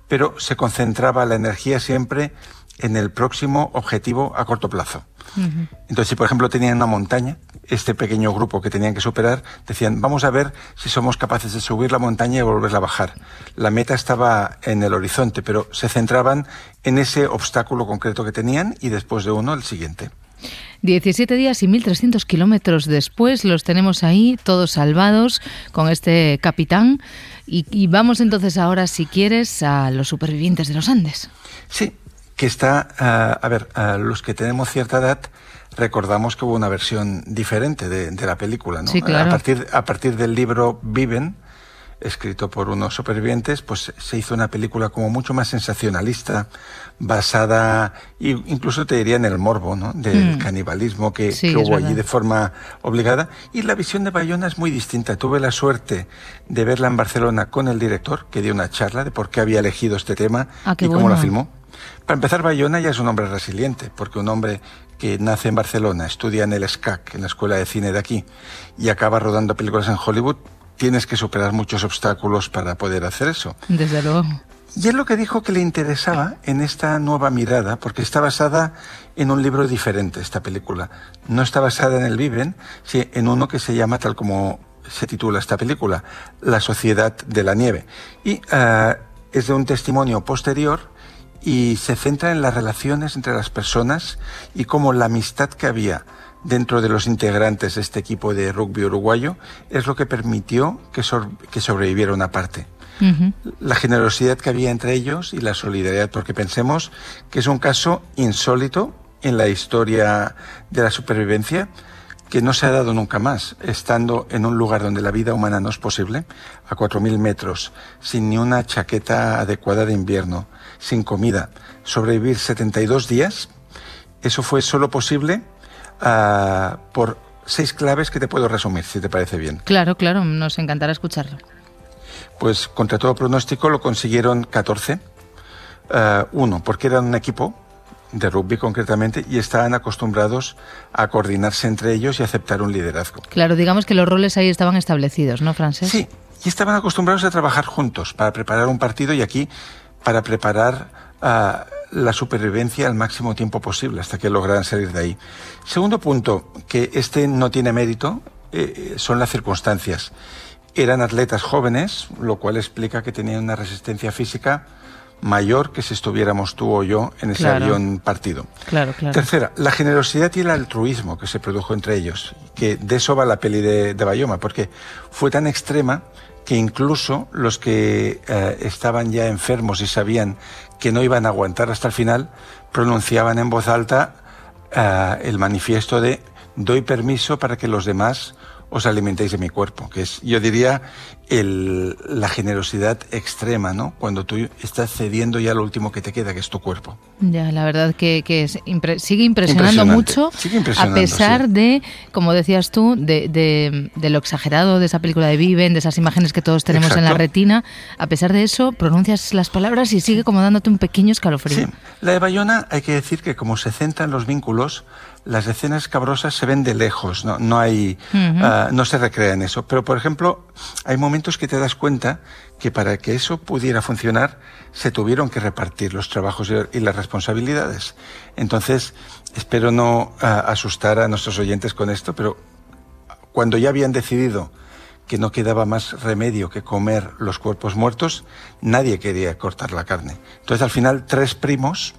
pero se concentraba la energía siempre en el próximo objetivo a corto plazo. Entonces, si por ejemplo tenían una montaña, este pequeño grupo que tenían que superar, decían, vamos a ver si somos capaces de subir la montaña y volverla a bajar. La meta estaba en el horizonte, pero se centraban en ese obstáculo concreto que tenían y después de uno el siguiente. 17 días y 1.300 kilómetros después los tenemos ahí, todos salvados, con este capitán. Y, vamos entonces ahora, si quieres, a los supervivientes de los Andes. Sí, que está, ah, a ver, los que tenemos cierta edad, recordamos que hubo una versión diferente de, la película, ¿no? Sí, claro. a, partir, a partir del libro Viven, escrito por unos supervivientes, pues se hizo una película como mucho más sensacionalista, basada, incluso te diría en el morbo, ¿no? Del Mm. canibalismo que, Sí, que hubo allí de forma obligada. Y la visión de Bayona es muy distinta. Tuve la suerte de verla en Barcelona con el director, que dio una charla de por qué había elegido este tema Ah, y cómo bueno. la filmó. Para empezar, Bayona ya es un hombre resiliente, porque un hombre que nace en Barcelona, estudia en el SCAC, en la Escuela de Cine de aquí, y acaba rodando películas en Hollywood, tienes que superar muchos obstáculos para poder hacer eso. Desde luego. Y es lo que dijo que le interesaba en esta nueva mirada, porque está basada en un libro diferente, esta película. No está basada en el Viven, sí, en uno que se llama, tal como se titula esta película, La Sociedad de la Nieve. Y eh, es de un testimonio posterior y se centra en las relaciones entre las personas y cómo la amistad que había dentro de los integrantes de este equipo de rugby uruguayo es lo que permitió que, sobreviviera una parte. La generosidad que había entre ellos y la solidaridad, porque pensemos que es un caso insólito en la historia de la supervivencia que no se ha dado nunca más, estando en un lugar donde la vida humana no es posible, a 4.000 metros, sin ni una chaqueta adecuada de invierno, sin comida, sobrevivir 72 días, eso fue solo posible ah, por seis claves que te puedo resumir, si te parece bien. Claro, claro, nos encantará escucharlo. Pues contra todo pronóstico lo consiguieron 14. Eh, uno, porque eran un equipo de rugby concretamente y estaban acostumbrados a coordinarse entre ellos y aceptar un liderazgo. Claro, digamos que los roles ahí estaban establecidos, ¿no, Francés? Sí, y estaban acostumbrados a trabajar juntos para preparar un partido y aquí para preparar la supervivencia al máximo tiempo posible hasta que lograran salir de ahí. Segundo punto, que este no tiene mérito, eh, son las circunstancias. Eran atletas jóvenes, lo cual explica que tenían una resistencia física mayor que si estuviéramos tú o yo en ese Claro. avión partido. Claro, claro. Tercera, la generosidad y el altruismo que se produjo entre ellos, que de eso va la peli de, de Bayoma, porque fue tan extrema que incluso los que eh, estaban ya enfermos y sabían que no iban a aguantar hasta el final, pronunciaban en voz alta eh, el manifiesto de doy permiso para que los demás os alimentéis de mi cuerpo, que es, yo diría, el, la generosidad extrema, ¿no? Cuando tú estás cediendo ya lo último que te queda, que es tu cuerpo. Ya, la verdad que, que es impre- sigue impresionando mucho, sigue a pesar sí. de, como decías tú, de, de- de lo exagerado de esa película de Viven, de esas imágenes que todos tenemos en la retina. A pesar de eso, pronuncias las palabras y sigue como dándote un pequeño escalofrío. Sí, la de Bayona hay que decir que como se centran los vínculos, las escenas cabrosas se ven de lejos, no, no hay, ah, no se recrea en eso. Pero por ejemplo, hay momentos que te das cuenta que para que eso pudiera funcionar se tuvieron que repartir los trabajos y, y las responsabilidades. Entonces, espero no ah, asustar a nuestros oyentes con esto, pero cuando ya habían decidido que no quedaba más remedio que comer los cuerpos muertos, nadie quería cortar la carne. Entonces al final tres primos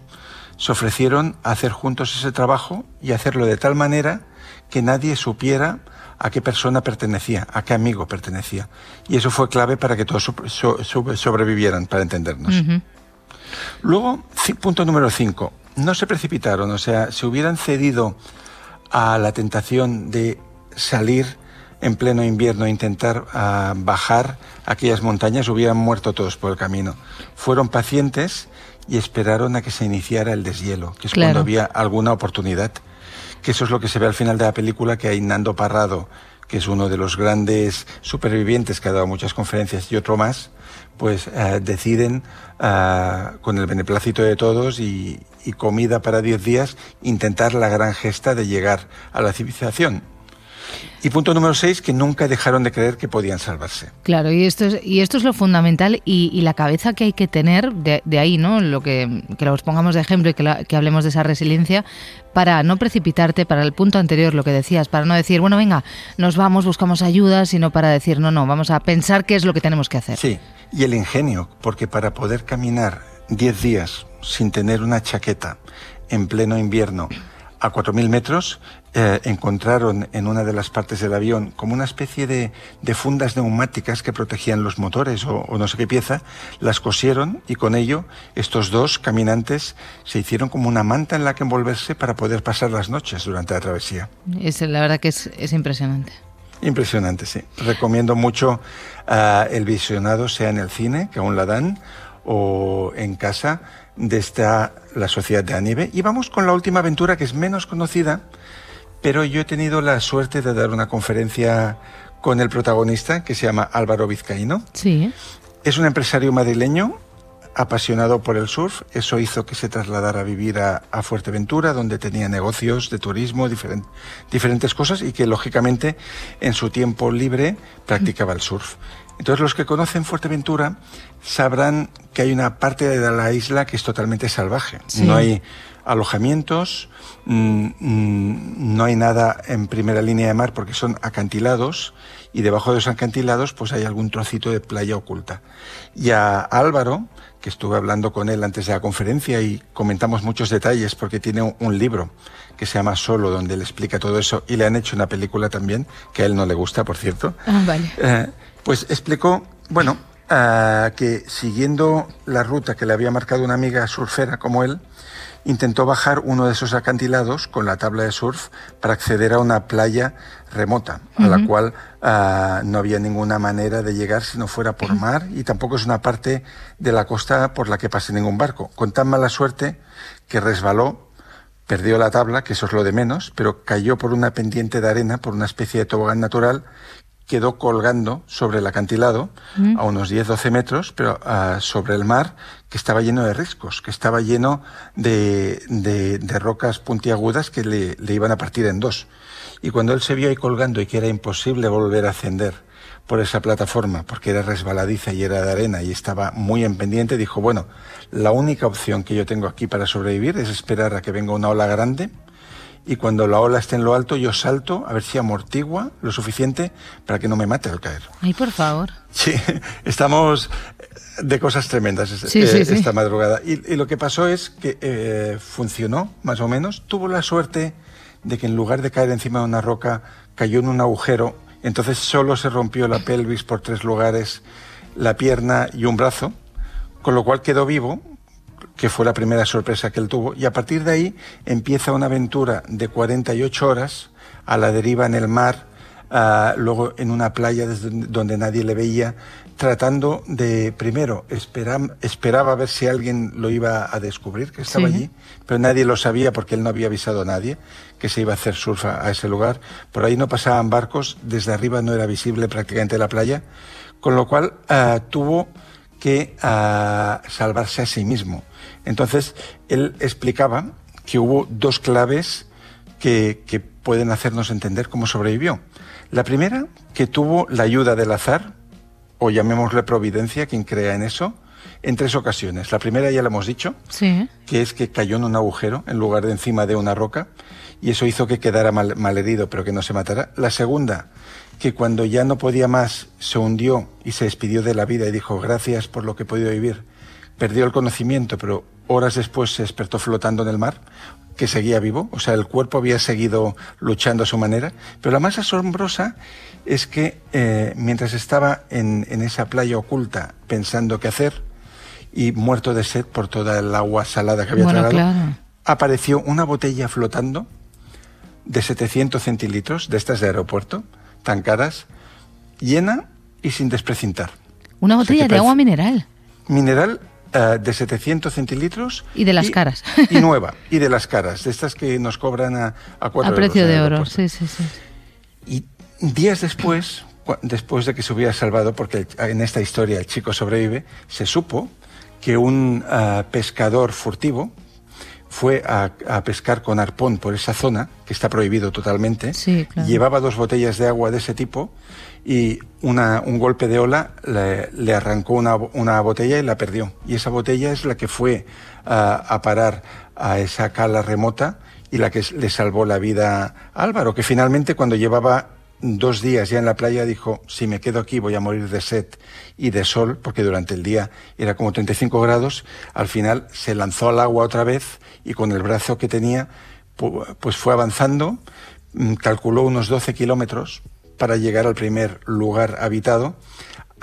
se ofrecieron a hacer juntos ese trabajo y hacerlo de tal manera que nadie supiera a qué persona pertenecía, a qué amigo pertenecía. Y eso fue clave para que todos so- so- so- sobrevivieran, para entendernos. Luego, punto número 5. No se precipitaron, o sea, si hubieran cedido a la tentación de salir en pleno invierno e intentar ah, bajar aquellas montañas, hubieran muerto todos por el camino. Fueron pacientes y esperaron a que se iniciara el deshielo, que es Claro. cuando había alguna oportunidad. Que eso es lo que se ve al final de la película, que hay Nando Parrado, que es uno de los grandes supervivientes que ha dado muchas conferencias y otro más, pues eh, deciden, ah, con el beneplácito de todos y, y comida para 10 días, intentar la gran gesta de llegar a la civilización. Y punto número 6, que nunca dejaron de creer que podían salvarse. Claro, y esto es, y esto es lo fundamental y, y la cabeza que hay que tener de, de ahí, ¿no? Lo que, que los pongamos de ejemplo y que, la- que hablemos de esa resiliencia para no precipitarte, para el punto anterior, lo que decías, para no decir, bueno, venga, nos vamos, buscamos ayuda, sino para decir, no, no, vamos a pensar qué es lo que tenemos que hacer. Sí, y el ingenio, porque para poder caminar 10 días sin tener una chaqueta en pleno invierno a 4.000 metros, eh, encontraron en una de las partes del avión como una especie de, de fundas neumáticas que protegían los motores o, o no sé qué pieza, las cosieron y con ello estos dos caminantes se hicieron como una manta en la que envolverse para poder pasar las noches durante la travesía. Es, la verdad que es, es impresionante. Impresionante, sí. Recomiendo mucho uh, el visionado, sea en el cine, que aún la dan, o en casa, de esta La Sociedad de Anibe. Y vamos con la última aventura, que es menos conocida, pero yo he tenido la suerte de dar una conferencia con el protagonista, que se llama Álvaro Vizcaíno. Sí. Es un empresario madrileño apasionado por el surf. Eso hizo que se trasladara a vivir a, a Fuerteventura, donde tenía negocios de turismo, diferent, diferentes cosas, y que lógicamente en su tiempo libre practicaba el surf. Entonces los que conocen Fuerteventura sabrán que hay una parte de la isla que es totalmente salvaje. Sí. No hay alojamientos, mm, mm, no hay nada en primera línea de mar porque son acantilados y debajo de los acantilados pues hay algún trocito de playa oculta. Y a Álvaro, que estuve hablando con él antes de la conferencia y comentamos muchos detalles porque tiene un, un libro que se llama Solo, donde él explica todo eso y le han hecho una película también, que a él no le gusta, por cierto. Ah, vale. Eh, pues explicó, bueno, uh, que siguiendo la ruta que le había marcado una amiga surfera como él, intentó bajar uno de esos acantilados con la tabla de surf para acceder a una playa remota, a la cual uh, no había ninguna manera de llegar si no fuera por mar y tampoco es una parte de la costa por la que pase ningún barco. Con tan mala suerte que resbaló, perdió la tabla, que eso es lo de menos, pero cayó por una pendiente de arena, por una especie de tobogán natural quedó colgando sobre el acantilado Mm. a unos 10-12 metros, pero uh, sobre el mar que estaba lleno de riscos, que estaba lleno de, de, de rocas puntiagudas que le, le, iban a partir en dos. Y cuando él se vio ahí colgando y que era imposible volver a ascender por esa plataforma, porque era resbaladiza y era de arena y estaba muy en pendiente, dijo, bueno, la única opción que yo tengo aquí para sobrevivir es esperar a que venga una ola grande y cuando la ola esté en lo alto yo salto a ver si amortigua lo suficiente para que no me mate al caer. Ay, por favor. Sí, estamos de cosas tremendas sí, eh, sí, esta madrugada. Y, y, lo que pasó es que eh, funcionó, más o menos. Tuvo la suerte de que en lugar de caer encima de una roca, cayó en un agujero. Entonces solo se rompió la pelvis por tres lugares, la pierna y un brazo, con lo cual quedó vivo, que fue la primera sorpresa que él tuvo. Y a partir de ahí empieza una aventura de 48 horas a la deriva en el mar, uh, luego en una playa desde donde nadie le veía, tratando de, primero, esperar, esperaba a ver si alguien lo iba a descubrir, que estaba Sí. allí, pero nadie lo sabía porque él no había avisado a nadie que se iba a hacer surf a, a ese lugar. Por ahí no pasaban barcos, desde arriba no era visible prácticamente la playa, con lo cual uh, tuvo que uh, salvarse a sí mismo. Entonces, él explicaba que hubo dos claves que, que, pueden hacernos entender cómo sobrevivió. La primera, que tuvo la ayuda del azar, o llamémosle providencia, quien crea en eso, en tres ocasiones. La primera ya la hemos dicho, sí. que es que cayó en un agujero en lugar de encima de una roca, y eso hizo que quedara mal, mal herido, pero que no se matara. La segunda, que cuando ya no podía más, se hundió y se despidió de la vida y dijo, gracias por lo que he podido vivir. Perdió el conocimiento, pero horas después se despertó flotando en el mar, que seguía vivo, o sea, el cuerpo había seguido luchando a su manera. Pero la más asombrosa es que eh, mientras estaba en, en, esa playa oculta pensando qué hacer y muerto de sed por toda el agua salada que había bueno, tragado, claro. apareció una botella flotando de 700 centilitros, de estas de aeropuerto, tan caras, llena y sin desprecintar. Una botella o sea, de agua mineral. Mineral uh, de 700 centilitros. Y de las y, caras. y nueva, y de las caras, de estas que nos cobran a, a A precio euros de oro, sí, sí, sí. Y días después, después de que se hubiera salvado, porque en esta historia el chico sobrevive, se supo que un uh, pescador furtivo fue a, a, pescar con arpón por esa zona, que está prohibido totalmente, sí, claro. llevaba dos botellas de agua de ese tipo y una, un golpe de ola le, le arrancó una, una, botella y la perdió. Y esa botella es la que fue a parar a esa cala remota y la que le salvó la vida a Álvaro, que finalmente cuando llevaba dos días ya en la playa dijo, si me quedo aquí voy a morir de sed y de sol, porque durante el día era como 35 grados, al final se lanzó al agua otra vez y con el brazo que tenía, pues fue avanzando, mm, calculó unos 12 kilómetros para llegar al primer lugar habitado,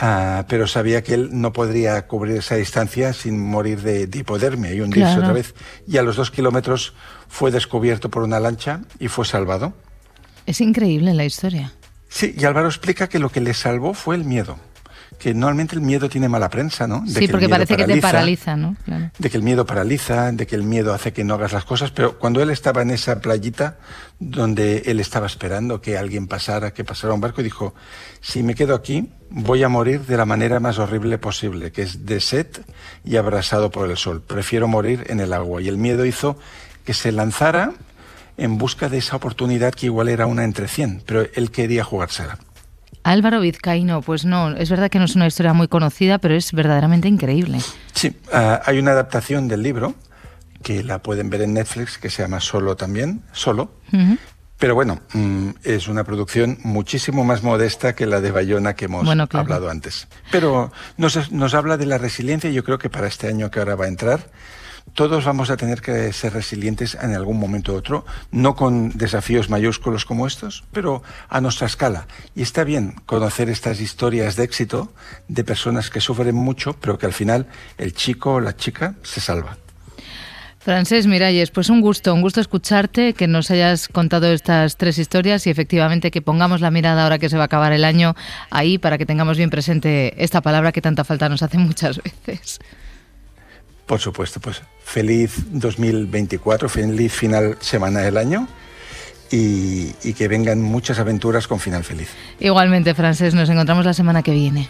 uh, pero sabía que él no podría cubrir esa distancia sin morir de, de hipodermia y hundirse claro. otra vez. Y a los dos kilómetros fue descubierto por una lancha y fue salvado. Es increíble la historia. Sí, y Álvaro explica que lo que le salvó fue el miedo que normalmente el miedo tiene mala prensa, ¿no? De sí, porque parece que te paraliza, ¿no? De que el miedo paraliza, de que el miedo hace que no hagas las cosas, pero cuando él estaba en esa playita donde él estaba esperando que alguien pasara, que pasara un barco, y dijo, si me quedo aquí, voy a morir de la manera más horrible posible, que es de sed y abrasado por el sol. Prefiero morir en el agua. Y el miedo hizo que se lanzara en busca de esa oportunidad que igual era una entre cien, pero él quería jugársela. Álvaro Vizcaíno, pues no, es verdad que no es una historia muy conocida, pero es verdaderamente increíble. Sí, ah, hay una adaptación del libro que la pueden ver en Netflix que se llama Solo también, Solo. Pero bueno, mm, es una producción muchísimo más modesta que la de Bayona que hemos hablado antes. Pero nos, nos habla de la resiliencia y yo creo que para este año que ahora va a entrar, todos vamos a tener que ser resilientes en algún momento u otro, no con desafíos mayúsculos como estos, pero a nuestra escala. Y está bien conocer estas historias de éxito de personas que sufren mucho, pero que al final el chico o la chica se salva. Francés Miralles, pues un gusto, un gusto escucharte, que nos hayas contado estas tres historias y efectivamente que pongamos la mirada ahora que se va a acabar el año ahí para que tengamos bien presente esta palabra que tanta falta nos hace muchas veces. Por supuesto, pues feliz 2024, feliz final semana del año. Y, y, que vengan muchas aventuras con final feliz. Igualmente, Francés, nos encontramos la semana que viene.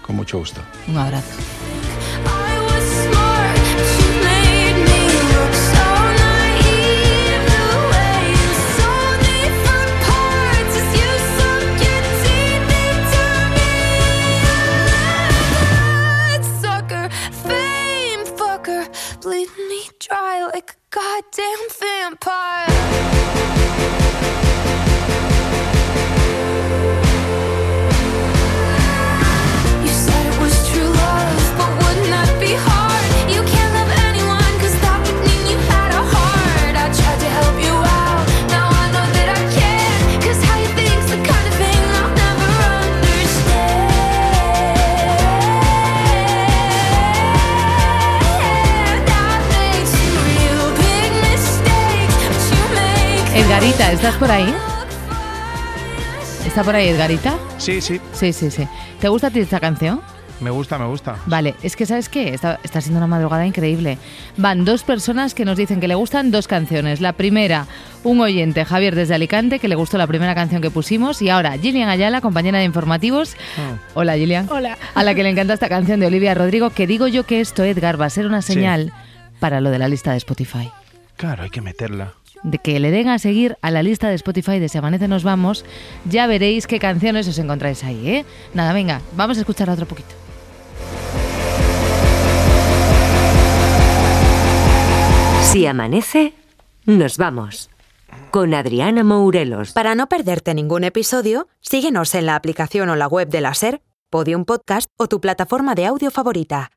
Con mucho gusto. Un abrazo. Por ahí Edgarita? Sí, sí. Sí, sí, sí. ¿Te gusta a ti esta canción? Me gusta, me gusta. Vale, es que ¿sabes qué? Está, está, siendo una madrugada increíble. Van dos personas que nos dicen que le gustan dos canciones. La primera, un oyente, Javier desde Alicante, que le gustó la primera canción que pusimos. Y ahora, Gillian Ayala, compañera de informativos. Ah. Hola, Gillian. Hola. A la que le encanta esta canción de Olivia Rodrigo, que digo yo que esto, Edgar, va a ser una señal para lo de la lista de Spotify. Claro, hay que meterla de que le den a seguir a la lista de Spotify de Si Amanece Nos Vamos, ya veréis qué canciones os encontráis ahí, ¿eh? Nada, venga, vamos a escuchar otro poquito. Si amanece, nos vamos. Con Adriana Mourelos. Para no perderte ningún episodio, síguenos en la aplicación o la web de la SER, Podium Podcast o tu plataforma de audio favorita.